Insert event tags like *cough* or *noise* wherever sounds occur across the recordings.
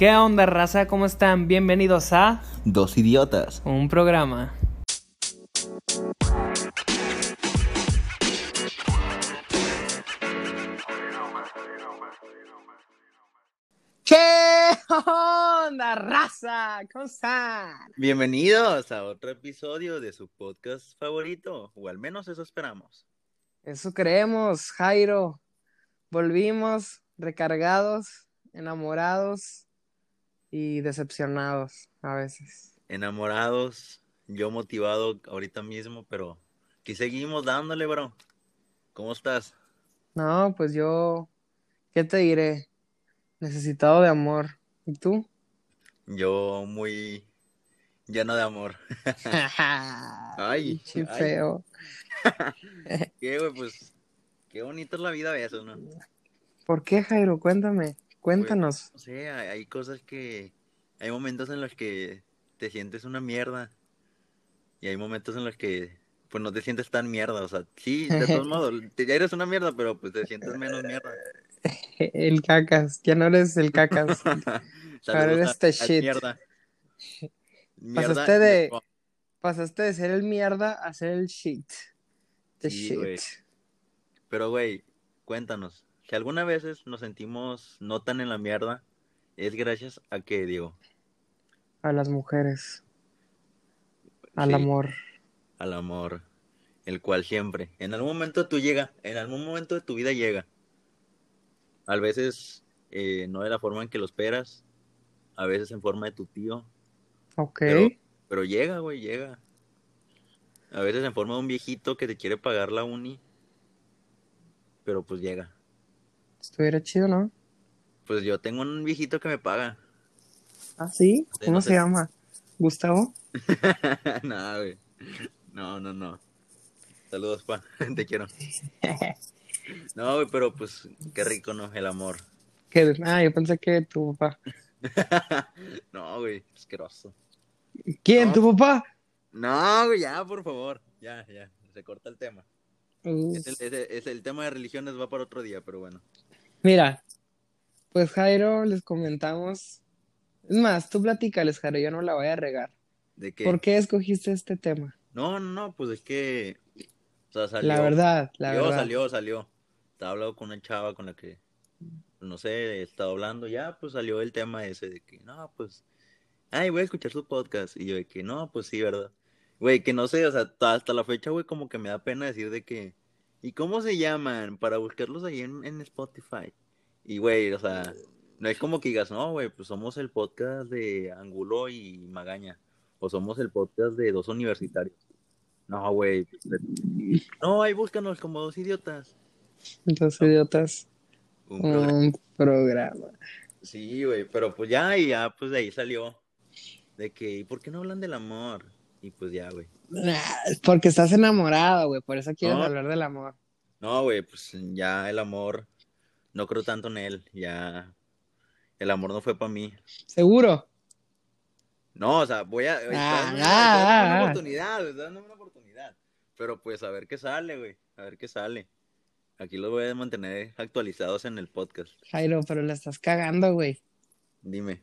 ¿Qué onda, raza? ¿Cómo están? Bienvenidos a Dos idiotas. un programa. ¿Qué onda, raza? ¿Cómo están? Bienvenidos a otro episodio de su podcast favorito, o al menos eso esperamos. Eso creemos, Jairo. Volvimos recargados, enamorados y decepcionados a veces. Enamorados, yo motivado ahorita mismo, pero aquí seguimos dándole, bro. ¿Cómo estás? No, pues yo, ¿qué te diré? Necesitado de amor. ¿Y tú? Yo muy lleno de amor. *laughs* *laughs* Ay, feo. *laughs* Qué, güey, pues, qué bonito es la vida de eso, ¿no? ¿Por qué, Jairo? Cuéntame, cuéntanos. No sé, hay, hay cosas que, hay momentos en los que te sientes una mierda y hay momentos en los que, pues, no te sientes tan mierda, o sea, sí, de todos *laughs* modos, ya eres una mierda, pero pues te sientes menos mierda. *laughs* El cacas, ya no eres el cacas. *laughs* Saludos eres al shit. Mierda. Mierda Pasaste de- Pasaste de ser el mierda a ser el shit. The Sí, shit. güey. Pero, güey, cuéntanos, si alguna veces nos sentimos no tan en la mierda, es gracias a que, digo, A las mujeres. Al Sí. amor. al amor, el cual siempre, en algún momento tú llega, en algún momento de tu vida llega. A veces eh, no de la forma en que lo esperas, a veces en forma de tu tío, Ok. Pero- pero llega, güey, llega. A veces en forma de un viejito que te quiere pagar la uni, pero pues llega. Estuviera chido, ¿no? Pues yo tengo un viejito que me paga. Ah, sí. Sí, ¿Cómo no se sé. llama? ¿Gustavo? *laughs* no, güey. No, no, no. Saludos, pa. *laughs* Te quiero. *laughs* No, güey, pero pues qué rico, ¿no? El amor. Que- Ah, yo pensé que tu papá. no, güey, asqueroso. ¿Quién? No. ¿Tu papá? No, güey, ya, por favor. Ya, ya, se corta el tema. Uh, Es el, es el- es el tema de religiones va para otro día, pero bueno. Mira, pues Jairo, les comentamos. Es más, tú platícales, Jairo, yo no la voy a regar. ¿De qué? ¿Por qué escogiste este tema? No, no, no, pues es que. O sea, salió. La verdad, la salió, verdad. salió, salió. Estaba hablando con una chava con la que, pues, no sé, he estado hablando. Ya, pues salió el tema ese de que, no, pues. Ay, voy a escuchar su podcast. Y yo de que, no, pues sí, ¿verdad? Güey, que no sé, o sea, ta- hasta la fecha, güey, como que me da pena decir de que. ¿Y cómo se llaman? Para buscarlos ahí en, en Spotify. Y, güey, o sea, no es como que digas, no, güey, pues somos el podcast de Angulo y Magaña. O somos el podcast de dos universitarios. No, güey. No, ahí búscanos como dos idiotas. Entonces, idiotas, Un programa. un programa. Sí, güey, pero pues ya, y ya, pues de ahí salió. De que, ¿y por qué no hablan del amor? Y pues ya, güey. *laughs* Porque estás enamorado, güey, por eso quieres No. hablar del amor. No, güey, pues ya el amor, no creo tanto en él. Ya, el amor no fue para mí. ¿Seguro? No, o sea, voy a. Ah, ah, ah, una ah. oportunidad, una oportunidad. Pero pues a ver qué sale, güey. A ver qué sale. Aquí los voy a mantener actualizados en el podcast. Jairo, pero la estás cagando, güey. Dime.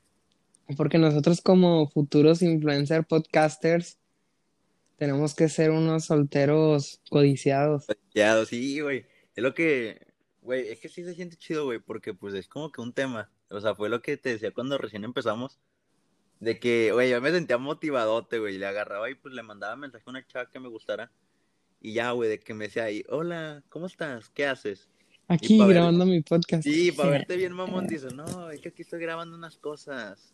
Porque nosotros como futuros influencer podcasters tenemos que ser unos solteros codiciados. Ya, sí, güey. Es lo que, güey, es que sí se siente chido, güey, porque pues es como que un tema. O sea, fue lo que te decía cuando recién empezamos. De que, güey, yo me sentía motivadote, güey. Le agarraba y pues le mandaba mensaje a una chava que me gustara. Y ya, güey, de que me decía ahí, hola, ¿cómo estás? ¿Qué haces? Aquí ver- grabando mi podcast. Sí, para verte bien, mamón, dices, no, es que aquí estoy grabando unas cosas.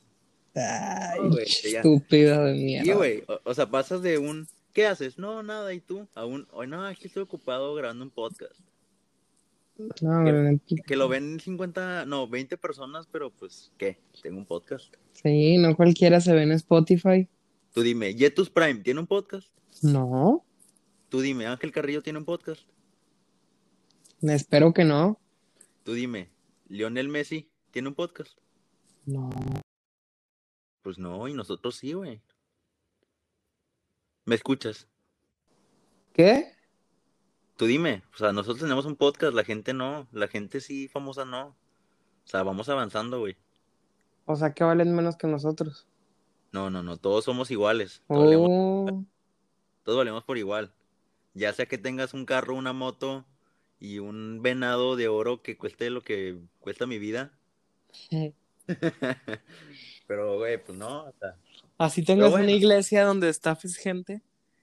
Ay, No, ya. estúpido de mierda. güey, o, o sea, pasas de un, ¿qué haces? No, nada, ¿y tú? A un, "Oye, no, que estoy ocupado grabando un podcast. No, güey, Que lo ven 50, no, 20 personas, pero pues, ¿qué? Tengo un podcast. sí, no cualquiera se ve en Spotify. Tú dime, Jetus Prime tiene un podcast. No, Tú dime, Ángel Carrillo tiene un podcast. espero que no. Tú dime, Lionel Messi tiene un podcast. No. Pues no, y nosotros sí, güey. ¿Me escuchas? ¿Qué? Tú dime, o sea, nosotros tenemos un podcast, la gente no, la gente sí famosa no. O sea, vamos avanzando, güey. O sea, que valen menos que nosotros. No, no, no, todos somos iguales. Todos, valemos, Oh, todos valemos por igual. Ya sea que tengas un carro, una moto y un venado de oro que cueste lo que cuesta mi vida. *laughs* Pero, güey, pues no, o sea, Así tengas bueno. una iglesia donde estafes gente.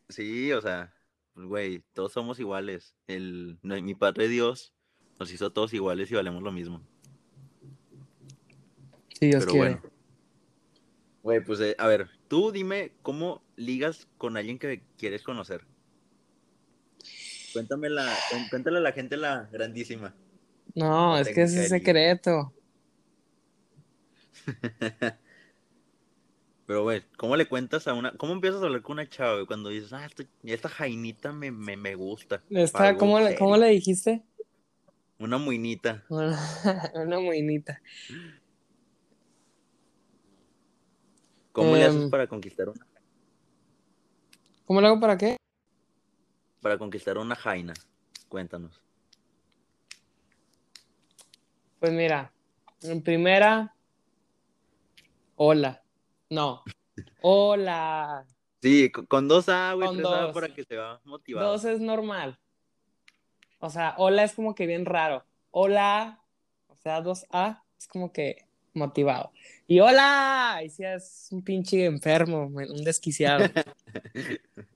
sí, o sea, pues, güey, todos somos iguales. El, no, mi Padre Dios nos hizo todos iguales y valemos lo mismo. Si Dios Pero quiere. bueno. Güey, pues, eh, a ver, tú dime cómo ligas con alguien que quieres conocer. Cuéntame la, cuéntale a la gente la grandísima. No, La es que es secreto. *laughs* Pero, güey, ¿cómo le cuentas a una... ¿Cómo empiezas a hablar con una chava, güey? Cuando dices, ah, esta, esta jainita me, me, me gusta. Esta, ¿cómo, le. ¿Cómo le dijiste? Una muinita. Una, *laughs* una moinita. ¿Cómo le Em. haces para conquistar una, ¿Cómo le hago para qué? para conquistar una jaina? Cuéntanos. Pues mira, en primera, hola. No, hola. Sí, con, dos A, güey, tres A dos. para que se va motivado. Dos es normal. O sea, hola es como que bien raro. Hola, o sea, dos A es como que motivado. Y hola, y si es un pinche enfermo, un desquiciado. *laughs*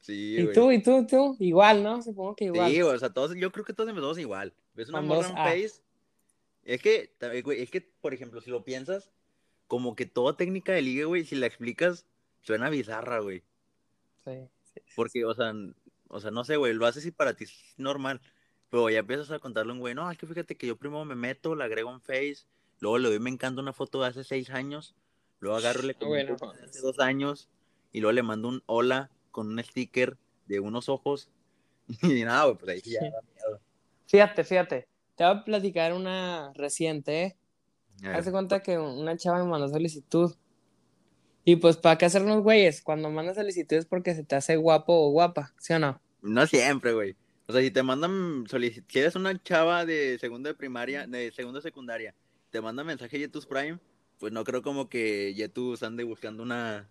Sí, Y güey. tú, y tú, tú, igual, ¿no? Supongo que igual. Sí, o sea, todos, yo creo que todos empezamos igual. Ves una morra dos en A. Face. Es que, güey, es que, por ejemplo, si lo piensas, como que toda técnica de ligue, güey, si la explicas, suena bizarra, güey. Sí, sí, sí. Porque, o sea, o sea, no sé, güey, lo haces y para ti es normal. Pero ya empiezas a contarle a un güey, no, es que fíjate que yo primero me meto, le agrego un Face, luego le doy me encanta una foto de hace seis años, luego agarro le güey, comento no una de hace dos años, y luego le mando un hola con un sticker de unos ojos. *laughs* Y nada, güey, pues ahí sí ya da miedo. Fíjate, fíjate. Te voy a platicar una reciente, ¿eh? Hace cuenta que una chava me mandó solicitud. Y pues, ¿para qué hacernos güeyes? Cuando mandas solicitud es porque se te hace guapo o guapa, ¿sí o no? No siempre, güey. O sea, si te mandan solici- si eres una chava de segundo de primaria, de segundo de secundaria, te mandan mensaje Yetus Prime, pues no creo como que Yetus ande buscando una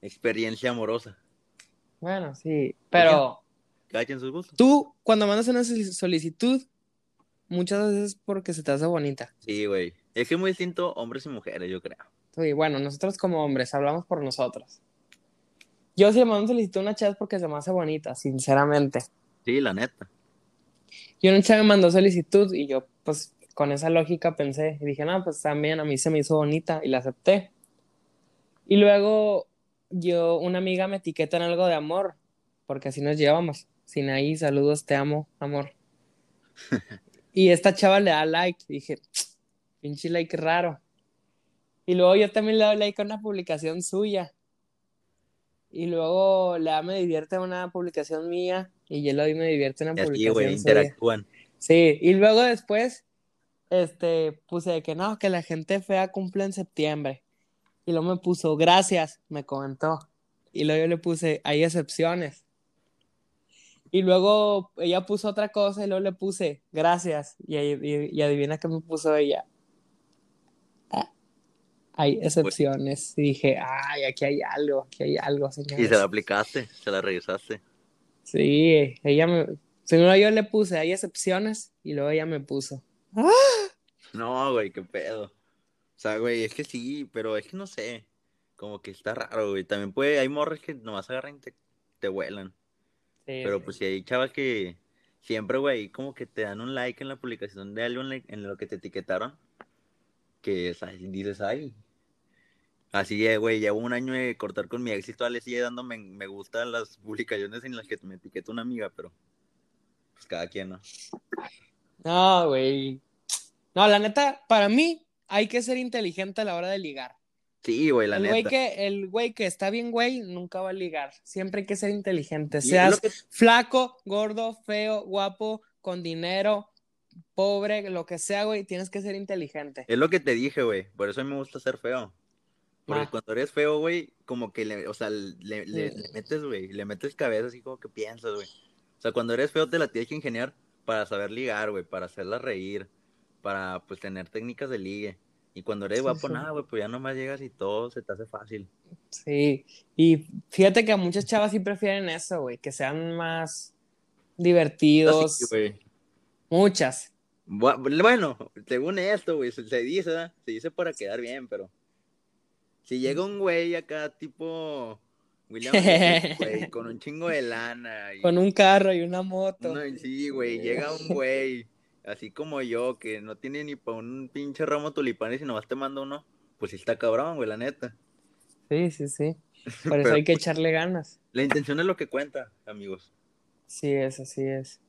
experiencia amorosa. Bueno, sí. Pero Cada quien sus gustos. tú, cuando mandas una solic- solicitud, muchas veces es porque se te hace bonita. Sí, güey. Es que es muy distinto hombres y mujeres, yo creo. Y bueno, nosotros como hombres hablamos por nosotros. Yo si le mando solicitud a una es porque se me hace bonita, sinceramente. Sí, la neta. Y una chava me mandó solicitud y yo, pues, con esa lógica pensé y dije, no, pues también a mí se me hizo bonita y la acepté. Y luego yo, una amiga me etiqueta en algo de amor, porque así nos llevamos. Sin ahí, saludos, te amo, amor. *laughs* Y esta chava le da like. Dije, pinche like raro. Y luego yo también le doy like a una publicación suya. Y luego le da me divierte a una publicación mía. Y yo le doy me divierte a una Y publicación güey, suya. interactúan. Sí, y luego después, este, puse de que no, que la gente fea cumple en septiembre. Y luego me puso, gracias, me comentó. Y luego yo le puse, hay excepciones. Y luego ella puso otra cosa y luego le puse, gracias. Y, y- y adivina qué me puso ella. Ah, hay excepciones. Y dije, ay, aquí hay algo, aquí hay algo, Y se la aplicaste, se la revisaste. Sí, ella me... Primero yo le puse, hay excepciones, y luego ella me puso. No, güey, qué pedo. O sea, güey, es que sí, pero es que no sé. Como que está raro, güey. También puede, hay morras que nomás agarran y te, te vuelan. Sí, Pero sí. pues si hay chavas que siempre, güey, como que te dan un like en la publicación de algo en, lo que te etiquetaron. Que sea, dices, ay. Así, eh, güey, llevo un año de cortar con mi ex y todavía le sigue dando me, me gusta a las publicaciones en las que me etiqueta una amiga, pero pues cada quien, ¿no? No, güey. No, la neta, para mí hay que ser inteligente a la hora de ligar. Sí, güey, la el güey neta. que, el güey que está bien, güey, nunca va a ligar. Siempre hay que ser inteligente. Seas que- flaco, gordo, feo, guapo, con dinero, pobre, lo que sea, güey, tienes que ser inteligente. Es lo que te dije, güey. Por eso a mí me gusta ser feo. Porque Ah. cuando eres feo, güey, como que le, o sea, le, le- Mm. le metes, güey, le metes cabeza así como que piensas, güey. O sea, cuando eres feo te la tienes que ingeniar para saber ligar, güey, para hacerla reír, para pues tener técnicas de ligue. Y cuando eres Sí, guapo, sí. nada, güey, pues ya nomás llegas y todo se te hace fácil. Sí, y fíjate que a muchas chavas sí prefieren eso, güey, que sean más divertidos. Muchas. Bu- Bueno, según esto, güey, se, dice, ¿verdad? Se dice para quedar bien, pero si llega un güey acá tipo William güey, *laughs* con un chingo de lana y Con un carro y una moto. no, sí, güey, llega un güey así como yo que no tiene ni para un pinche ramo de tulipanes y nomás te manda uno, pues sí está cabrón, güey, la neta. Sí, sí, sí. *laughs* Por eso Pero- hay que echarle ganas. La intención es lo que cuenta, amigos. Sí es, así es.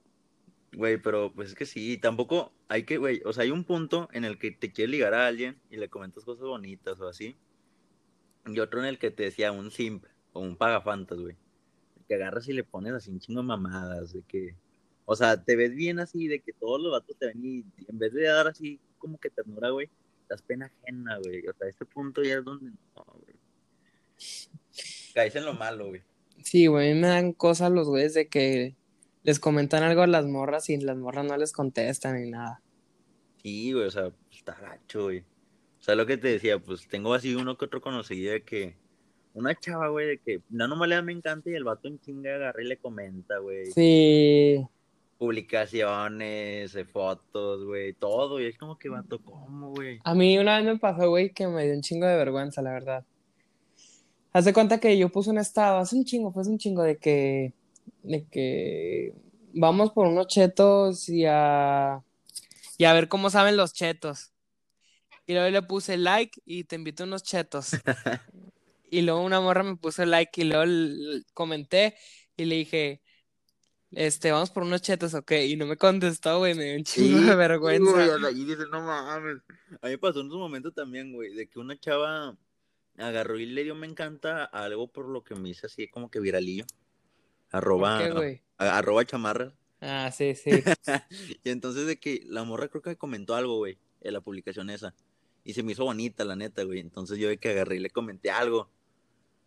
Güey, pero pues es que sí, tampoco hay que, güey, o sea, hay un punto en el que te quieres ligar a alguien y le comentas cosas bonitas o así. Y otro en el que te decía un simp o un pagafantas, güey. Que agarras y le pones así un chingo de mamadas, de que, o sea, te ves bien así, de que todos los vatos te ven y en vez de dar así como que ternura, güey, das pena ajena, güey. O sea, este punto ya es donde no, güey. Caes en lo malo, güey. Sí, güey, me dan cosas los güeyes de que les comentan algo a las morras y las morras no les contestan ni nada. Sí, güey, o sea, está gacho, güey. O sea, lo que te decía, pues tengo así uno que otro conocido de que una chava, güey, de que la normalidad me encanta y el vato en chinga agarra y le comenta, güey. Sí, Publicaciones, de fotos, güey, todo. Y es como que vato, ¿cómo, güey? a mí una vez me pasó, güey, que me dio un chingo de vergüenza, la verdad. Haz de cuenta que yo puse un estado, hace un chingo, fue hace un chingo de que, de que vamos por unos chetos y a, y a ver cómo saben los chetos. Y luego le puse like y te invito a unos chetos. *laughs* Y luego una morra me puso like y luego comenté y le dije, este, vamos por unos chetos, ok. Y no me contestó, güey, me dio un chingo de güey, vergüenza. o sea, y dices, no mames. A mí me pasó en su momento también, güey, de que una chava agarró y le dio me encanta algo por lo que me hice así como que viralillo. ¿Por Arroba, qué, güey? a- arroba chamarra. Ah, sí, sí. *laughs* y entonces de que la morra creo que comentó algo, güey, en la publicación esa. Y se me hizo bonita, la neta, güey. Entonces yo de que agarré y le comenté algo.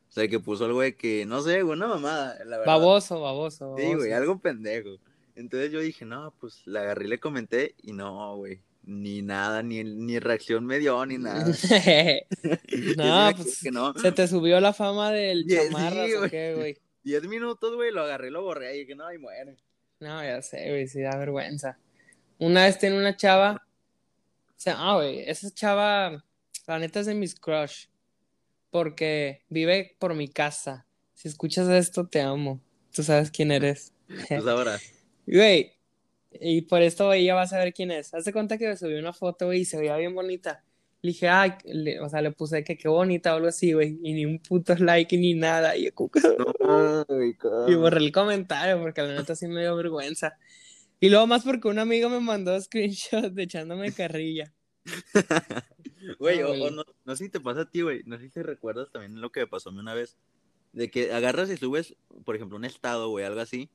O sea, que puso algo de que, no sé, güey, una mamada, la verdad. Baboso, baboso, Sí, güey, baboso. algo pendejo. Entonces yo dije, no, pues la agarré y le comenté y no, güey. Ni nada, ni, ni reacción me dio, ni nada. *laughs* *laughs* No, pues, quedé que no. Se te subió la fama del Yeah, sí, chamarras o qué, güey. Diez minutos, güey, lo agarré lo borré. Y dije, no, y muere. No, ya sé, güey, sí da vergüenza. Una vez tenía una chava, o sea, ah, güey, esa chava, la neta es de mis crush, porque vive por mi casa. Si escuchas esto, te amo. Tú sabes quién eres. *laughs* Pues ahora, Güey, y por esto ella va a saber quién es. Hazte cuenta que me subí una foto, güey, y se veía bien bonita. Le dije, ay, le- o sea, le puse que qué bonita o algo así, güey, y ni un puto like ni nada. Y yo, *laughs* Y borré el comentario porque la neta sí me dio vergüenza. Y luego más porque un amigo me mandó *laughs* screenshot de echándome carrilla. *laughs* Güey, Ah, o, o güey. no, no sé si te pasa a ti, güey. No sé si te recuerdas también lo que me pasó a mí una vez. De que agarras y subes, por ejemplo, un estado, güey, algo así.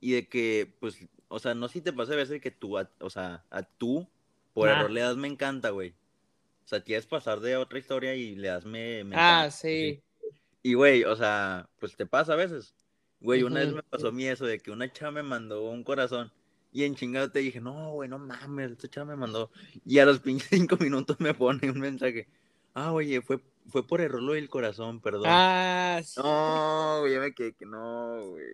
Y de que, pues, o sea, no sé si te pasa a veces que tú, a- o sea, a tú, por Ah. error le das me encanta, güey. O sea, quieres pasar de otra historia y le das me, me Ah, encanta, sí. Y, güey, o sea, pues te pasa a veces. Güey, una vez Ujú. me pasó a mí eso de que una chava me mandó un corazón. Y en chingado te dije, no, güey, no mames, esta chava me mandó. Y a los *laughs* pinches cinco minutos me pone un mensaje. Ah, oye, fue, fue por error lo del corazón, perdón. Ah, sí. No, güey, ya me quedé que no, güey.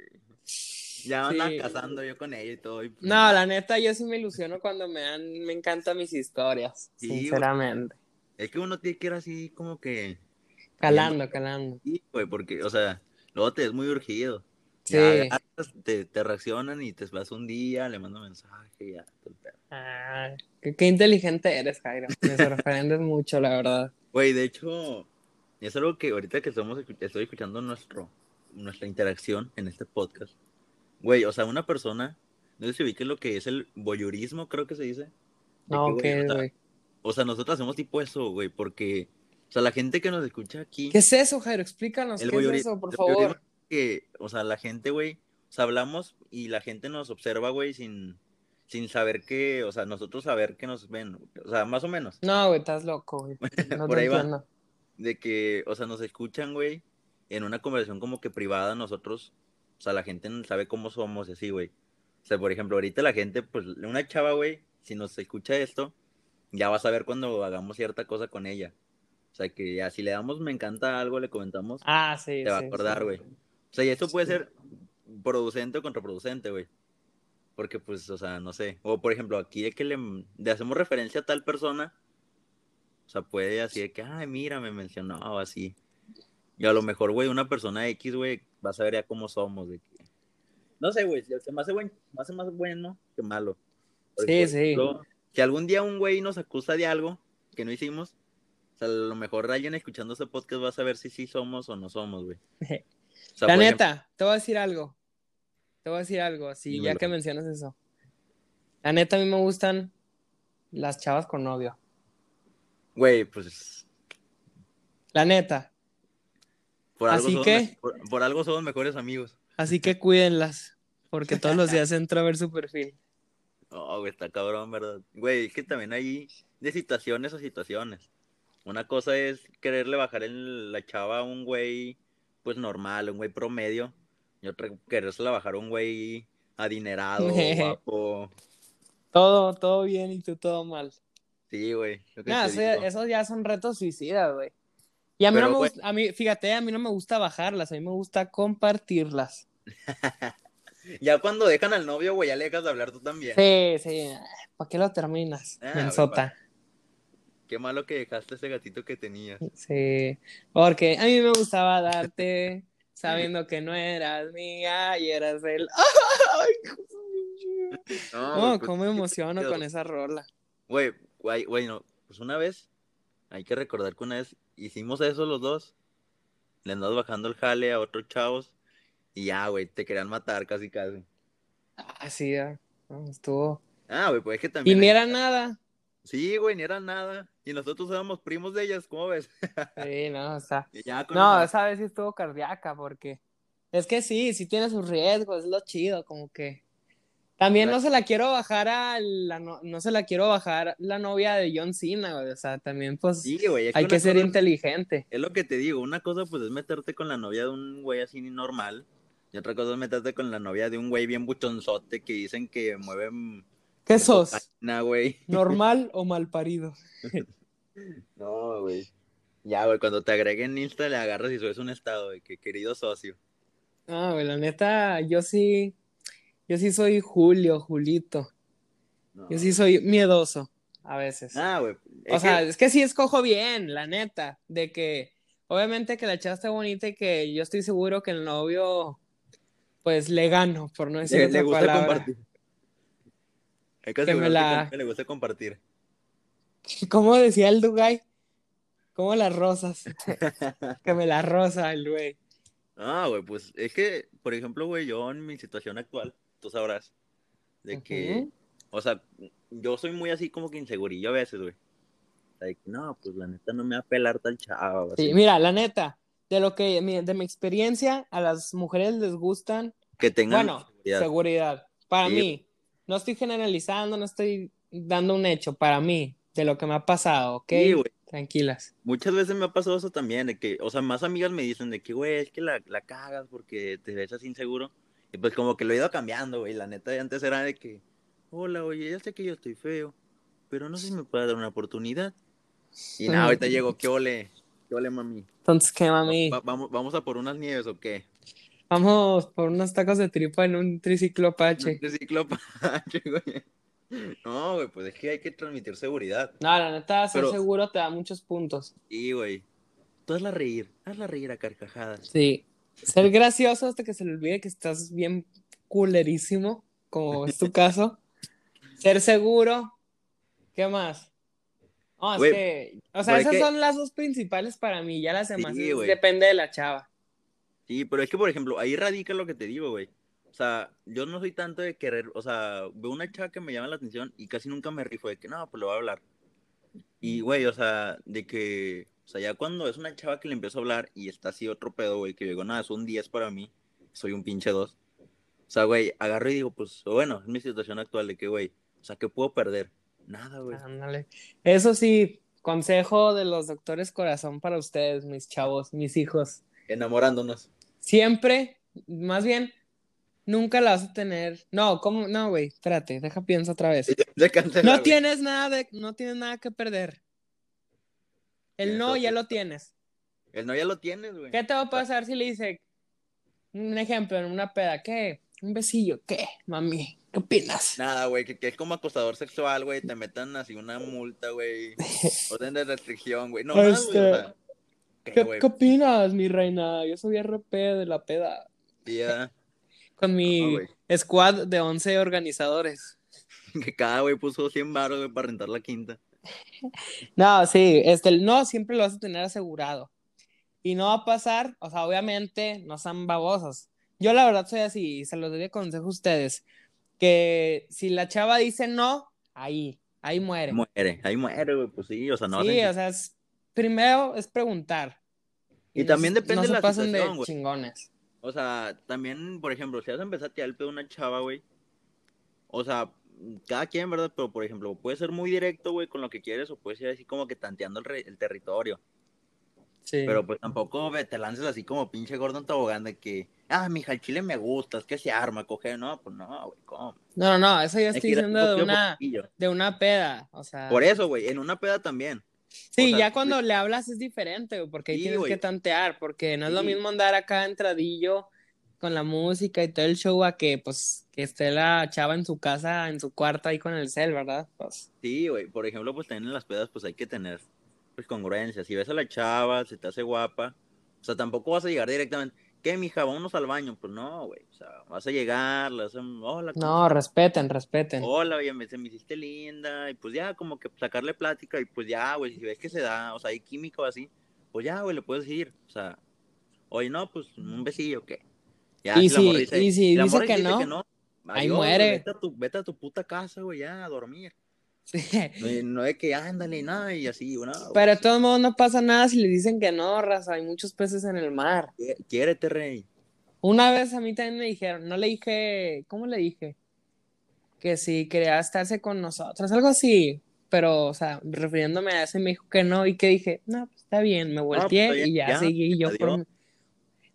Ya Sí. casando yo con ella y todo. y pues, No, la neta, yo sí me ilusiono cuando me dan, me encantan mis historias, Sí, güey. sinceramente. Es que uno tiene que ir así como que. Calando, calando. Sí, güey, porque, o sea, luego te es muy urgido. Sí. Ya te, te reaccionan y te vas un día, le mando mensaje y ya. Ah, qué, qué inteligente eres, Jairo. Me sorprendes *laughs* mucho, la verdad. Güey, de hecho, es algo que ahorita que estamos, estoy escuchando nuestro, nuestra interacción en este podcast. Güey, o sea, una persona, no sé si ubiques lo que es el voyeurismo, creo que se dice. No, güey, ¿qué, o sea, nosotros hacemos tipo eso, güey, porque, o sea, la gente que nos escucha aquí, ¿Qué es eso, Jairo? Explícanos, ¿qué es eso, por favor? que, o sea, la gente, güey, o sea, hablamos y la gente nos observa, güey, sin, sin saber que, o sea, nosotros saber que nos ven, o sea, más o menos. No, güey, estás loco, güey. *laughs* No Por ahí va. de que, o sea, nos escuchan, güey, en una conversación como que privada nosotros, o sea, la gente no sabe cómo somos y así, güey. O sea, por ejemplo, ahorita la gente, pues, una chava, güey, si nos escucha esto, ya vas a ver cuando hagamos cierta cosa con ella. O sea, que ya si le damos me encanta algo, le comentamos, Ah, sí. te va a acordar, sí. güey. O sea, y esto puede ser producente o contraproducente, güey. Porque, pues, o sea, no sé. O, por ejemplo, aquí de que le, le hacemos referencia a tal persona, o sea, puede así de que, ay, mira, me mencionó o así. Y a lo mejor, güey, una persona X, güey, vas a ver ya cómo somos. De que... No sé, güey, se me hace, buen, me hace más bueno que malo. Porque, Sí, sí. Si algún día un güey nos acusa de algo que no hicimos, o sea, a lo mejor alguien escuchando ese podcast va a saber si sí somos o no somos, güey. *laughs* O sea, La ejemplo- neta, te voy a decir algo. Te voy a decir algo, así ya que mencionas eso. La neta, a mí me gustan las chavas con novio. Güey, pues La neta. por algo, Así somos, que- por, por algo somos mejores amigos. Así que cuídenlas, porque todos los días entro a ver su perfil. Oh, güey, está cabrón, ¿verdad? Güey, es que también hay de situaciones a situaciones. Una cosa es quererle bajar el- la chava a un güey, pues normal, un güey promedio. Y otra, querérsela bajar a un güey adinerado, *laughs* guapo. Todo, todo bien y tú todo mal. Sí, güey. te eso, esos ya son retos suicidas, güey. Y a mí Pero, no me güey- gusta, a mí, fíjate, a mí no me gusta bajarlas, a mí me gusta compartirlas. *laughs* Ya cuando dejan al novio, güey, ya le dejas de hablar tú también. Sí, sí. ¿Para qué lo terminas? Ah, Mensota. Qué malo que dejaste ese gatito que tenías. Sí. Porque a mí me gustaba darte sabiendo que no eras mía y eras él. *laughs* ¡Ay, No, pues, cómo me ¿qué emociono con esa rola. Güey, güey, güey, no. Pues una vez, hay que recordar que una vez hicimos eso los dos. Le andamos bajando el jale a otros chavos. Y ya, güey, te querían matar casi, casi. Ah, sí, ya. No, estuvo. Ah, güey, pues es que Y también. ni era nada. Sí, güey, ni era nada. Y nosotros éramos primos de ellas, ¿cómo ves? *laughs* Sí, no, o sea. No, esa vez sí estuvo cardíaca porque es que sí, sí tiene sus riesgos, es lo chido, como que también no se la quiero bajar a la no, no se la quiero bajar la novia de John Cena, güey, o sea, también pues Sí, güey, hay que ser cosa- inteligente. Es lo que te digo, una cosa pues es meterte con la novia de un güey así normal. Y otra cosa es meterte con la novia de un güey bien buchonzote que dicen que mueven ¿Qué sos? güey. ¿Normal o *laughs* mal parido? No, güey. Ya, güey, cuando te agreguen Insta le agarras y subes un estado de que querido socio. Ah, güey, la neta, yo sí, yo sí soy Julio, Julito. No. Yo sí soy miedoso a veces. Ah, güey. O sea, que- es que sí escojo bien, la neta, de que obviamente que la chava está bonita y que yo estoy seguro que el novio, pues le gano, por no decir le, otra le gusta palabra. compartir. Hay que Que me que la- también le gusta compartir. *laughs* ¿Cómo decía el Dugay? Como las rosas. *laughs* que me la rosa el güey. Ah, güey, pues es que, por ejemplo, güey, yo en mi situación actual, tú sabrás, de que, Ujú. o sea, yo soy muy así como que insegurillo a veces, güey. Que, no, pues la neta no me va a pelar tal chavo. Sí, así. mira, la neta, de lo que de mi experiencia, a las mujeres les gustan, que tengan bueno, seguridad. seguridad. Para Sí. mí, no estoy generalizando, no estoy dando un hecho, para mí, de lo que me ha pasado, ¿ok? Sí, güey. Tranquilas. Muchas veces me ha pasado eso también, de que, o sea, más amigas me dicen de que, güey, es que la, la cagas porque te ves así inseguro. Y pues como que lo he ido cambiando, güey. La neta de antes era de que, hola, oye, ya sé que yo estoy feo, pero no sé si me puede dar una oportunidad. Y nada, ahorita *laughs* llego, ¿qué ole? ¿Qué ole, mami? Entonces, ¿qué mami? Va- vamos, ¿Vamos a por unas nieves o qué? Vamos por unos tacos de tripa en un triciclo Apache. Un ciclopache, güey. No, güey, pues es que hay que transmitir seguridad. No, la neta, ser Pero- seguro te da muchos puntos. Y, güey, tú hazla reír, hazla reír a carcajadas. Sí. Ser gracioso hasta que se le olvide que estás bien culerísimo, como es tu *laughs* caso. Ser seguro. ¿Qué más? No, es Güey, que, o sea, esas que- son las dos principales para mí, ya las demás Sí, depende de la chava. Sí, pero es que, por ejemplo, ahí radica lo que te digo, güey. O sea, yo no soy tanto de querer, o sea, veo una chava que me llama la atención y casi nunca me rifo de que, no, pues le voy a hablar. Y, güey, o sea, de que, o sea, ya cuando es una chava que le empiezo a hablar y está así otro pedo, güey, que digo, nada, es un 10 para mí, soy un pinche 2. O sea, güey, agarro y digo, pues, bueno, es mi situación actual de que, güey, o sea, ¿qué puedo perder? Nada, güey. Ándale. Eso sí, consejo de los doctores corazón para ustedes, mis chavos, mis hijos. Enamorándonos. Siempre, más bien, nunca la vas a tener. No, ¿cómo? No, güey, espérate, deja pienso otra vez. No tienes nada de, no tienes nada que perder. El no ya lo tienes. El no ya lo tienes, güey. ¿Qué te va a pasar si le dice un ejemplo en una peda? ¿Qué? Un besillo, ¿qué? Mami, ¿qué opinas? Nada, güey, que, que es como acosador sexual, güey. Te metan así una multa, güey. *laughs* Orden de restricción, güey. No. O Este, sea, ¿qué, ¿Qué, güey? qué opinas, mi reina? Yo soy RP de la peda. Ya. *laughs* Con mi güey. squad de 11 organizadores. *laughs* Que cada güey puso 100 baros, güey, para rentar la quinta. *laughs* No, sí, este, no siempre lo vas a tener asegurado. Y no va a pasar, o sea, obviamente no son babosos. Yo la verdad soy así, y se los doy de consejo a ustedes, que si la chava dice no, ahí, ahí muere. Muere, ahí muere, güey. Pues sí, o sea, no sí, hacen- o sea, es- primero es preguntar. Y también depende no de la pasen situación, de chingones. O sea, también, por ejemplo, si vas a empezar a tirar el pedo a una chava, güey. O sea, cada quien, ¿verdad? Pero, por ejemplo, puede ser muy directo, güey, con lo que quieres, o puede ser así como que tanteando el, re- el territorio. Sí. Pero pues tampoco ve, te lances así como pinche gordo en tobogán de que, ah, mija, el chile me gusta, es que se arma, coge, no, pues no, güey, ¿cómo? No, no, no, eso ya estoy ir diciendo de una, de una peda, o sea. Por eso, güey, en una peda también. Sí, O sea, ya cuando le hablas es diferente, porque ahí Sí, tienes que tantear, porque no es lo mismo andar acá entradillo con la música y todo el show a que, pues, que esté la chava en su casa, en su cuarto ahí con el cel, ¿verdad? Pues, Sí, güey, por ejemplo, pues también en las pedas, pues hay que tener, pues, congruencia. Si ves a la chava, se te hace guapa, o sea, tampoco vas a llegar directamente, ¿qué, mija? Vámonos al baño. Pues no, güey, o sea, vas a llegar, le hola, ¿cómo no, respeten, respeten. Hola, oye, me, se me hiciste linda, y pues ya, como que sacarle plática, y pues ya, güey, si ves que se da, o sea, hay química o así, pues ya, güey, le puedes decir, o sea, oye, no, pues un besillo, ¿qué? Ya, Y la si- morra dice- y si la dice que dice no, ahí adiós, muere. Vete a, tu, vete a tu puta casa, güey, ya, a dormir. Sí. No, no es que ándale, nada, y así, no, güey, Pero de todos modos no pasa nada si le dicen que no, raza, hay muchos peces en el mar. qui- quiérete, rey. Una vez a mí también me dijeron, no le dije, ¿cómo le dije? Que si quería estarse con nosotros, algo así, pero, o sea, refiriéndome a eso, me dijo que no, y que dije, no, pues está bien, me pues, volteé está bien, y ya, ya, seguí yo por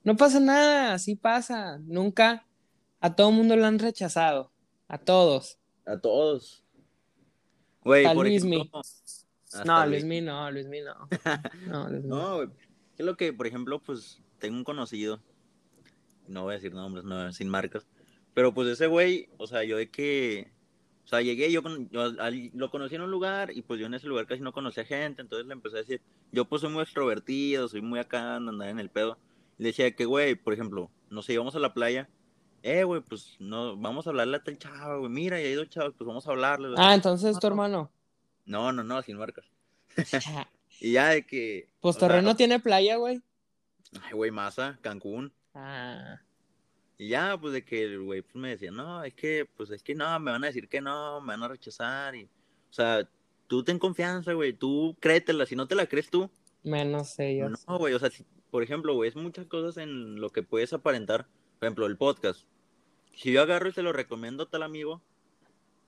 No pasa nada, así pasa, nunca, a todo mundo lo han rechazado, a todos. A todos. Güey, por Luismi. no, Luismi. No, Luismi *laughs* no. No, Luismi. No, güey. Es lo que, por ejemplo, pues tengo un conocido. No voy a decir nombres, no, sin marcas. Pero pues ese güey, o sea, yo de que. O sea, llegué, yo, yo al- lo conocí en un lugar y pues yo en ese lugar casi no conocía gente. Entonces le empecé a decir, yo pues soy muy extrovertido, soy muy acá, andar en el pedo. Le decía que, güey, por ejemplo, nos íbamos a la playa. Eh, güey, pues no, vamos a hablarle a tal chava, güey. Mira, ya hay dos chavos, pues vamos a hablarle. Ah, entonces tu hermano. No, no, no, sin marcas. *laughs* Y ya de que. Pues Torreón no tiene playa, güey. Ay, güey, Maza, Cancún. Ah, Y ya, pues de que el güey pues, me decía, no, es que, pues es que no, me van a decir que no, me van a rechazar. Y, o sea, tú ten confianza, güey, tú créetela, si no te la crees tú, menos ellos. no, güey, o sea, si- por ejemplo, güey, es muchas cosas en lo que puedes aparentar. Por ejemplo, el podcast. Si yo agarro y te lo recomiendo a tal amigo,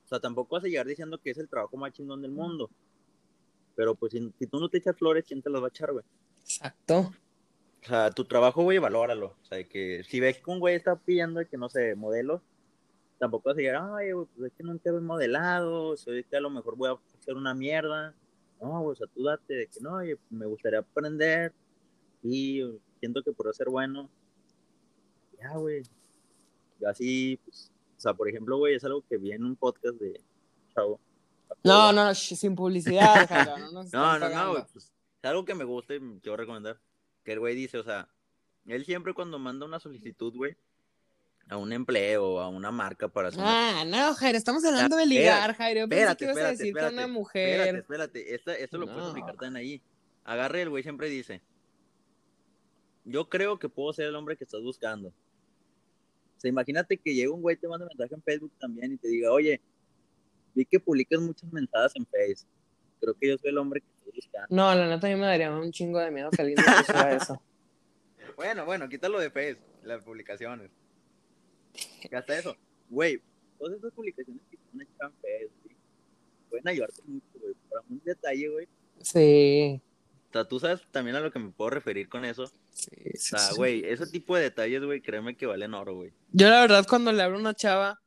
o sea, tampoco vas a llegar diciendo que es el trabajo más chingón del mundo. Pero pues si, si tú no te echas flores, ¿quién te las va a echar, güey? Exacto. O sea, tu trabajo, güey, valóralo. O sea, de que si ves que un güey está pidiendo que, no sé, modelos, tampoco vas a llegar, ay, güey, pues es que nunca he modelado, soy que a lo mejor voy a hacer una mierda. No, güey, o sea, tú date de que no, oye, me gustaría aprender y siento que por ser bueno, ya, güey. Yo así, pues, o sea, por ejemplo, güey, es algo que vi en un podcast de Chavo. No, no, sh- sin publicidad, Jairo, no nos *laughs* No, no, no, güey, pues, es algo que me gusta y quiero recomendar. Que el güey dice, o sea, él siempre cuando manda una solicitud, güey, a un empleo, a una marca para hacer una- Ah, no, Jairo, estamos hablando de espérate, ligar, Jairo. Pensé Espérate, que ibas a espérate, decir espérate, con una espérate, mujer. espérate, esta- esto lo puedes No. aplicar también ahí. Agarre, el güey siempre dice, yo creo que puedo ser el hombre que estás buscando. Sea, imagínate que llega un güey, te manda mensaje en Facebook también y te diga, oye, vi que publicas muchas mensajes en Facebook. Creo que yo soy el hombre que estás buscando. No, la neta a mí me daría un chingo de miedo que alguien me pusiera *laughs* eso. Bueno, bueno, quítalo de Facebook, las publicaciones. Ya está eso. Güey, todas esas publicaciones que están hechas en Facebook, pueden ayudarte mucho, güey. Para un detalle, güey. Sí. Sea, tú sabes también a lo que me puedo referir con eso. Sí, O sí, sea, sí. güey, ese tipo de detalles, güey, créeme que valen oro, güey. Yo la verdad cuando le hablo a una chava,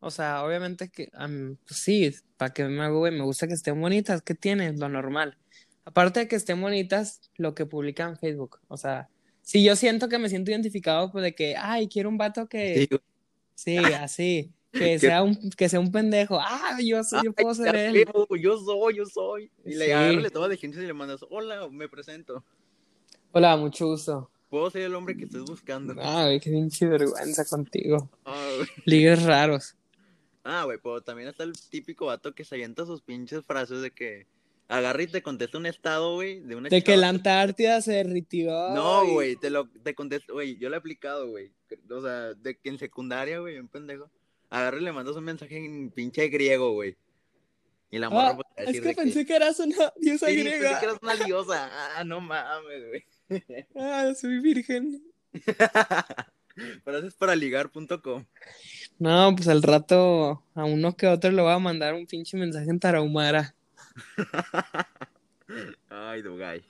o sea, obviamente que, am, pues sí, para que me hago, güey, me gusta que estén bonitas, ¿qué tienes? Lo normal. Aparte de que estén bonitas, lo que publican en Facebook, o sea, si yo siento que me siento identificado, pues de que, ay, quiero un vato que, Sí, sí, así, *laughs* que sea un, que sea un pendejo, ah, yo, soy, yo puedo ser él. yo soy, yo soy. Y le agarras, le tomas de gente y le mandas, hola, me presento. Hola, mucho gusto. Puedo ser el hombre que estés buscando. Ah, güey, qué pinche vergüenza contigo. Ligues raros. Ah, güey, pero también está el típico vato que se avienta sus pinches frases de que agarra y te contesta un estado, güey, de una De que la Antártida se derritió. No, güey, te lo te contesto, güey, yo lo he aplicado, güey. O sea, de que en secundaria, güey, un pendejo. Agarra y le mandas un mensaje en pinche griego, güey. Y la morra Ah, pues, va es que de pensé que eras una *laughs* diosa Sí, griega. pensé que eras una diosa. Ah, no mames, güey. *laughs* Ah, soy virgen. Frases para ligar.com. No, pues al rato a uno que otro le voy a mandar un pinche mensaje en Tarahumara. *laughs* Ay, Dugay.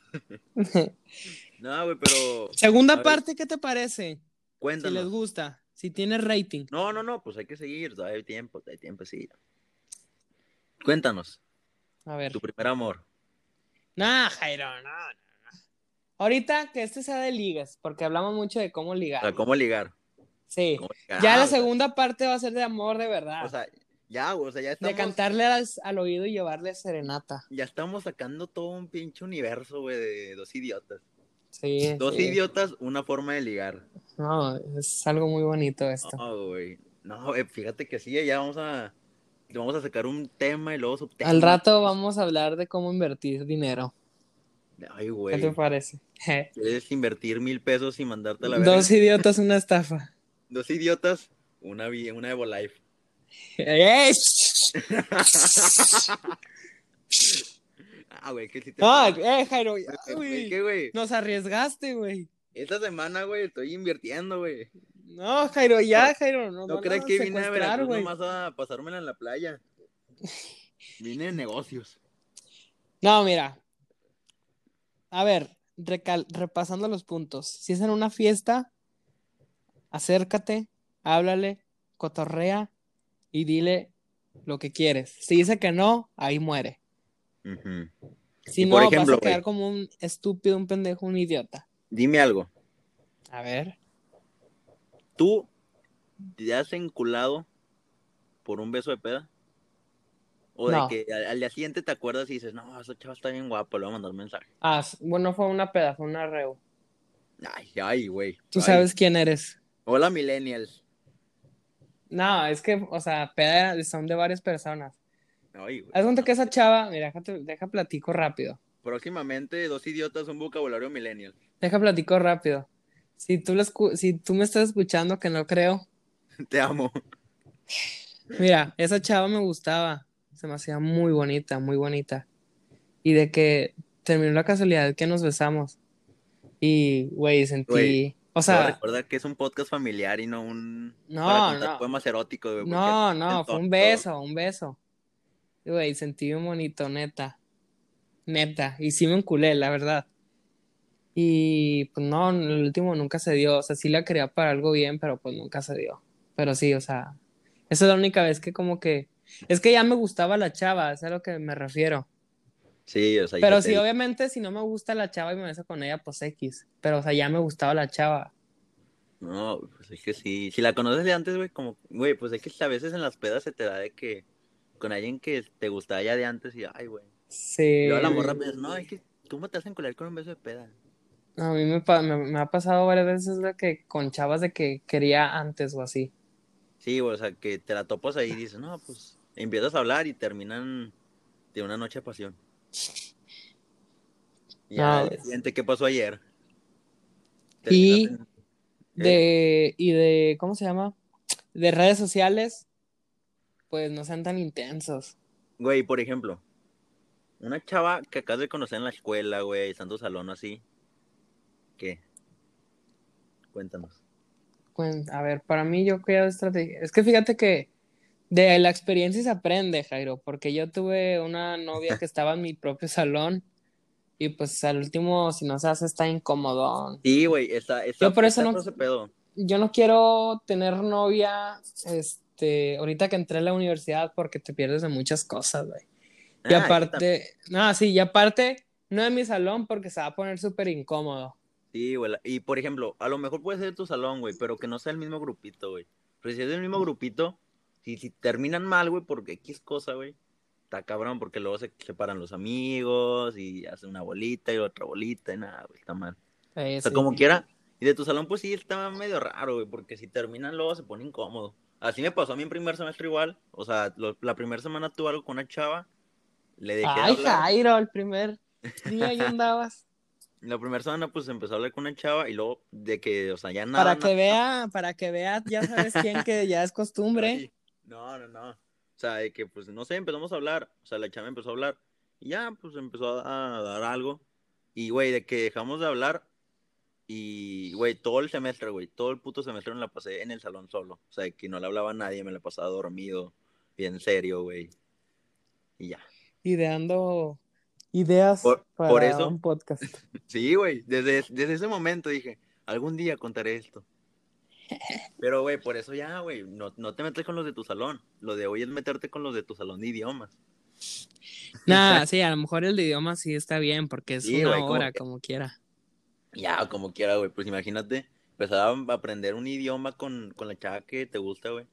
No, güey, pero Segunda parte, ¿qué te parece? Si les cuéntanos. gusta, si tiene rating. No, no, no, pues hay que seguir, todavía hay tiempo, hay tiempo, sí. Cuéntanos, A ver. tu primer amor. Nah, Jairo, no, no, no. Ahorita que este sea de ligas, porque hablamos mucho de cómo O ligar. sea, ¿cómo ligar? Sí. ¿Cómo ligar? Ya la segunda parte va a ser de amor de verdad. O sea, ya, o sea, ya de estamos, cantarle al, al oído y llevarle serenata. ya estamos sacando todo un pinche universo, güey, de dos idiotas. Sí. Dos sí. idiotas, una forma de ligar. No, es algo muy bonito esto. No, güey. No, eh, fíjate que sí, ya vamos a, vamos a sacar un tema y luego subtema. Al rato vamos a hablar de cómo invertir dinero. Ay, ¿Qué güey. te parece? *laughs* ¿Quieres invertir mil pesos y mandarte a la verga? Dos idiotas, una estafa. *laughs* Dos idiotas, una, una Evolife. ¡Eh! *laughs* Ah, güey, que si te... Pasas. eh, Jairo, güey. ¿Qué, güey? Nos arriesgaste, güey. Esta semana, güey, estoy invirtiendo, güey. No, Jairo, ya, Jairo. No van crees que vine a Veracruz güey. nomás a pasármela en la playa. *laughs* Vine de negocios. No, mira. A ver, recal- repasando los puntos. Si es en una fiesta, acércate, háblale, cotorrea y dile lo que quieres. Si dice que no, ahí muere. Ujú. Si Y no, vas a quedar como un estúpido, un pendejo, un idiota. Dime algo. A ver. ¿Tú te has enculado por un beso de peda? O de que al, al día siguiente te acuerdas y dices, no, esa chava está bien guapa, le voy a mandar un mensaje. Ah, bueno, fue una peda, fue una reo. Ay, ay, güey. Tú Ay. sabes quién eres. Hola, millennials. No, es que, o sea, peda son de varias personas. Ay, güey. Haz cuenta que esa chava, mira, déjate, deja platico rápido. Próximamente, dos idiotas, un vocabulario millennial. Deja platico rápido. Si tú, lo escu- si tú me estás escuchando, que no creo, *laughs* Te amo. mira, esa chava me gustaba. Se me hacía muy bonita, muy bonita. Y de que terminó la casualidad que nos besamos. Y, güey, sentí. O sea, recuerda que es un podcast familiar y no un. No, no. poemas eróticos, porque no, no, fue un beso, un beso. Y, Güey, sentí bien bonito, neta. Neta. Y sí me enculé, la verdad. Y pues no, el último nunca se dio. O sea, sí la quería para algo bien, pero pues nunca se dio. Pero sí, o sea, esa es la única vez que como que. Es que ya me gustaba la chava, es a lo que me refiero. Sí, o sea, Pero sí, te- obviamente, si no me gusta la chava y me beso con ella, pues X. Pero, o sea, ya me gustaba la chava. No, pues es que sí. Si la conoces de antes, güey, como, güey, pues es que a veces en las pedas se te da de que con alguien que te gustaba ya de antes y, ay, güey. Sí. Y luego la morra me dice, no, es que me te hacen colar con un beso de peda. A mí me, pa- me, me ha pasado varias veces de que con chavas de que quería antes o así. Sí, o sea, que te la topas ahí y dices, no, pues empiezas a hablar y terminan de una noche de pasión. Y ya, al siguiente, ¿qué pasó ayer? Y- en- De, y de, ¿cómo se llama? De redes sociales, pues no sean tan intensos. Güey, por ejemplo, una chava que acabas de conocer en la escuela, güey, tu salón así. ¿Qué? Cuéntanos. A ver, para mí yo creo estrategia. Es que fíjate que de la experiencia se aprende, Jairo, porque yo tuve una novia que *laughs* estaba en mi propio salón Y pues al último, si no se hace, está incómodo. Sí, güey, está, está, Yo por eso no- pedo. Yo no quiero tener novia, este, ahorita que entré a la universidad porque te pierdes de muchas cosas, güey. Y Ah, aparte, no, sí, y aparte, no en mi salón porque se va a poner súper incómodo. Sí, güey. Y por ejemplo, a lo mejor puede ser tu salón, güey, pero que no sea el mismo grupito, güey. Pero si es del mismo grupito, si, si terminan mal, güey, porque X cosa, güey, está cabrón, porque luego se separan los amigos y hacen una bolita y otra bolita y nada, güey, está mal. Eh, O sea, sí. como quiera. Y de tu salón, pues sí, está medio raro, güey, porque si terminan luego se pone incómodo. Así me pasó a mí en primer semestre igual. O sea, lo- la primera semana tuve algo con una chava, le dejé de Ay. Jairo, el primer día ahí andabas. La primera semana, pues empezó a hablar con una chava y luego de que, o sea, ya nada. Para nada. que vea, para que vea, ya sabes quién que ya es costumbre. No, no, no. O sea, de que, pues, no sé, empezamos a hablar. O sea, la chava empezó a hablar. Y ya, pues, empezó a, a dar algo. Y, güey, de que dejamos de hablar. Y, güey, todo el semestre, güey, todo el puto semestre me la pasé en el salón solo. O sea, de que no le hablaba a nadie, me la pasaba dormido, bien serio, güey. Y ya. Ideando ideas Por- para por eso- un podcast. *laughs* Sí, güey, desde, desde ese momento dije, algún día contaré esto. Pero, güey, por eso ya, güey, no, no te metes con los de tu salón. Lo de hoy es meterte con los de tu salón de idiomas. Nada, *laughs* sí, a lo mejor el de idioma sí está bien porque es Sí, una hora, como quiera. Ya, como quiera, güey. Pues imagínate, empezar a aprender un idioma con, con la chava que te gusta, güey.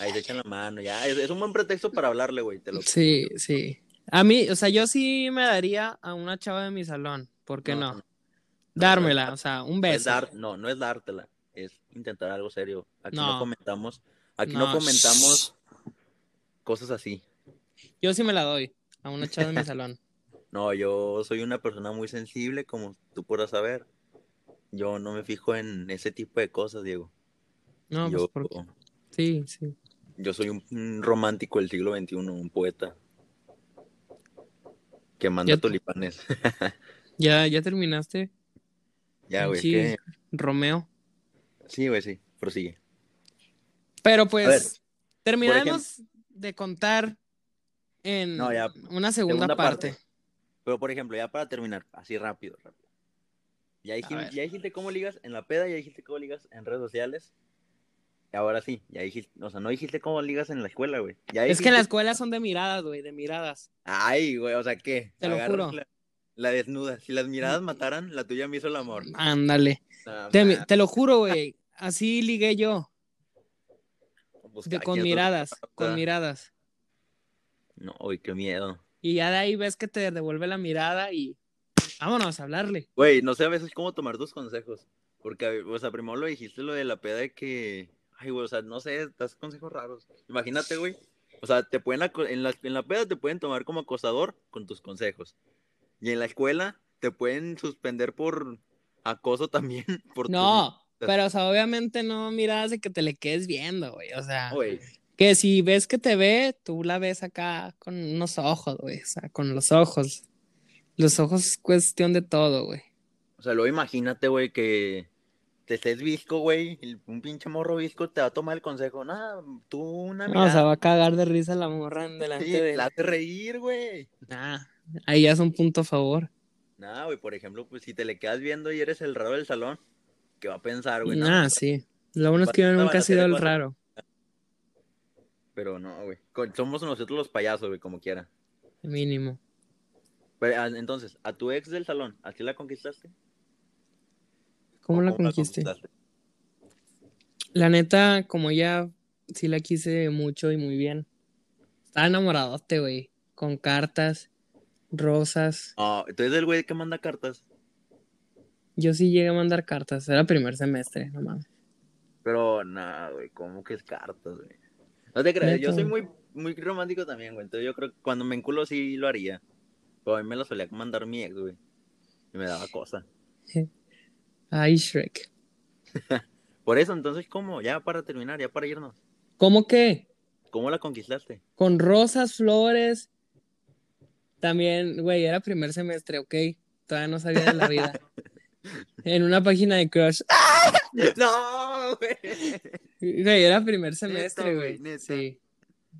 Ahí se echan la mano, ya. Es, es un buen pretexto para hablarle, güey. Te lo Sí, sí. A mí, o sea, yo sí me daría a una chava de mi salón, ¿por qué no? no, Dármela, o sea, un no es beso. dar, no, no es dártela. Es intentar algo serio. Aquí no, No. comentamos, aquí no, No, comentamos cosas así. Yo sí me la doy a una chava de mi salón. *laughs* No, yo soy una persona muy sensible, como tú podrás saber. Yo no me fijo en ese tipo de cosas, Diego. No, yo, pues porque... Sí, sí. yo soy un, un romántico del siglo XXI, un poeta. Que manda Ya- *laughs* tulipanes. ¿Ya, ya terminaste, ya, güey, Sí. que... Romeo? Sí, güey, sí, prosigue. Pero ver, pues, terminamos de contar en No, ya, una segunda, segunda parte. parte. Pero, por ejemplo, ya para terminar, así rápido, rápido. Ya dijiste, ya dijiste cómo ligas en la peda, ya dijiste cómo ligas en redes sociales. Y ahora sí, ya dijiste, o sea, no dijiste cómo ligas en la escuela, güey. Ya Es que en la escuela son de miradas, güey, de miradas. Ay, güey, o sea, ¿qué? Te lo juro. La, la desnuda. Si las miradas mataran, la tuya me hizo el amor. Ándale. Te, te lo juro, güey. Así ligué yo, pues, de, con miradas, con miradas. No, uy, qué miedo. Y ya de ahí ves que te devuelve la mirada y vámonos a hablarle. Güey, no sé a veces cómo tomar tus consejos. Porque, o sea, primero lo dijiste lo de la peda de que. Ay, güey, o sea, no sé, das consejos raros. Imagínate, güey. O sea, te pueden en la, en la peda te pueden tomar como acosador con tus consejos. Y en la escuela te pueden suspender por acoso también. *laughs* Por No, pero o sea, obviamente no miradas de que te le quedes viendo, güey. O sea, Güey, que si ves que te ve, tú la ves acá con unos ojos, güey. O sea, con los ojos. Los ojos es cuestión de todo, güey. o sea, luego imagínate, güey, que estés visco, güey. Un pinche morro visco te va a tomar el consejo. Nada, tú una No, o sea, mirada. va a cagar de risa la morra en *laughs* delante sí, de la hace reír, güey. Ah, ahí ya es un punto a favor. Nada, güey, por ejemplo, pues si te le quedas viendo y eres el raro del salón, ¿qué va a pensar, güey? Nah, sí. Lo bueno es que yo nunca he sido el raro. Pero no, güey. Somos nosotros los payasos, güey, como quiera. Mínimo. Pero, ah, entonces, a tu ex del salón, ¿así la conquistaste? ¿Cómo ¿O la conquiste? La neta, como ya sí la quise mucho y muy bien. Estaba enamoradote, güey. Con cartas, rosas. No, entonces el güey que manda cartas. Yo sí llegué a mandar cartas. Era primer semestre, no mames. Pero nada, güey, ¿cómo que es cartas, güey? No te creas, yo soy muy, muy romántico también, güey. Entonces yo creo que cuando me enculo sí lo haría. Pero a mí me lo solía mandar mi ex, güey. Y me daba cosa. *laughs* Ay, Shrek. *laughs* Por eso, entonces, ¿cómo? Ya para terminar, ya para irnos. ¿Cómo que? ¿Cómo la conquistaste? Con rosas, flores. También, güey, era primer semestre, ok. Todavía no sabía de la vida. *laughs* en una página de crush. *laughs* no, güey. Güey, era primer semestre, güey. Sí.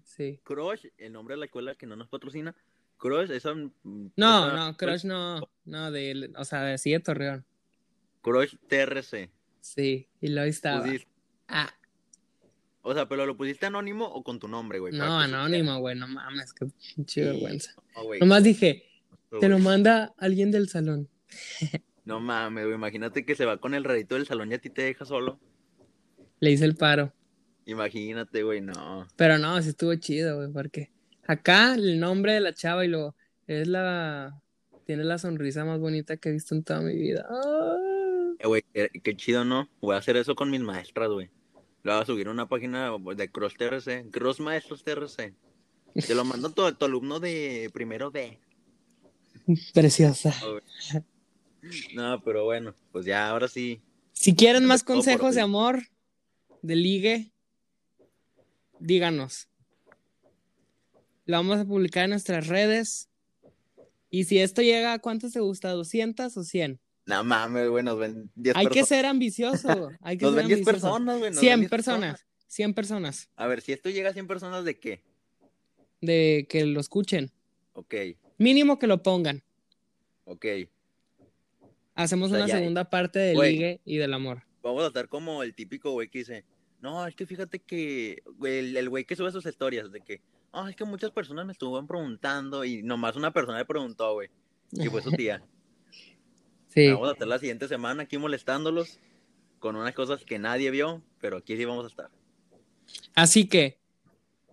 Sí. Crush, el nombre de la escuela que no nos patrocina, Crush, esa. No, esa- no, Crush no. No, de, o sea, de sí de Torreón. Crush TRC. Sí, y lo estaba. Pusiste- Ah, o sea, pero lo pusiste anónimo o con tu nombre, güey. no, anónimo, güey, no mames, qué pinche vergüenza. Nomás dije, te lo manda alguien del salón. *laughs* No mames, güey. Imagínate que se va con el rarito del salón y a ti te deja solo. Le hice el paro. Imagínate, güey, no. Pero no, sí estuvo chido, güey, porque acá el nombre de la chava y lo es la tiene la sonrisa más bonita que he visto en toda mi vida. Ah. Eh, güey, qué, qué chido, ¿no? Voy a hacer eso con mis maestras, güey. Le voy a subir a una página de Cross TRC. Cross Maestros TRC. Te lo mando tu, tu alumno de primero B. Preciosa. No, pero bueno, pues ya, ahora sí. Si quieren más consejos de amor, de ligue, díganos. Lo vamos a publicar en nuestras redes. Y si esto llega a cuántos te gusta, 200 o 100. No mames, güey, nos ven 10 Hay que ser ambicioso. *laughs* Hay que Nos ser ven 10 ambicioso. personas, güey. nos ven 100 10 personas. 100 personas. A ver, si esto llega a 100 personas, ¿de qué? De que lo escuchen. Ok, Mínimo que lo pongan. ok. Hacemos O sea, una segunda parte del Güey. ligue y del amor. Vamos a estar como el típico güey que dice, no, es que fíjate que, el, el güey que sube sus historias de que, ah, es que muchas personas me estuvieron preguntando y nomás una persona le preguntó, güey, y fue su *laughs* tía. Sí. Vamos a estar la siguiente semana aquí molestándolos con unas cosas que nadie vio, pero aquí sí vamos a estar. Así que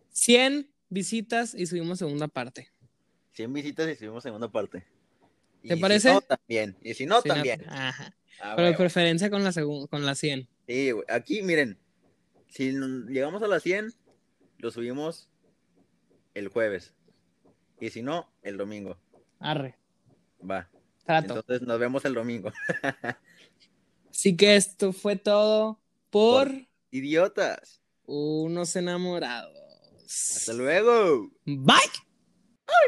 100 visitas y subimos segunda parte. 100 visitas y subimos segunda parte. Y ¿Te si parece? no, también. Y si no, también. Ajá. Ah, Pero de preferencia con la con la 100. Sí, güey. Aquí, miren, si llegamos a las 100, lo subimos el jueves. Y si no, el domingo. Arre. Va. Trato. Entonces nos vemos el domingo. *laughs* Así que esto fue todo por Idiotas. unos enamorados. Hasta luego. Bye.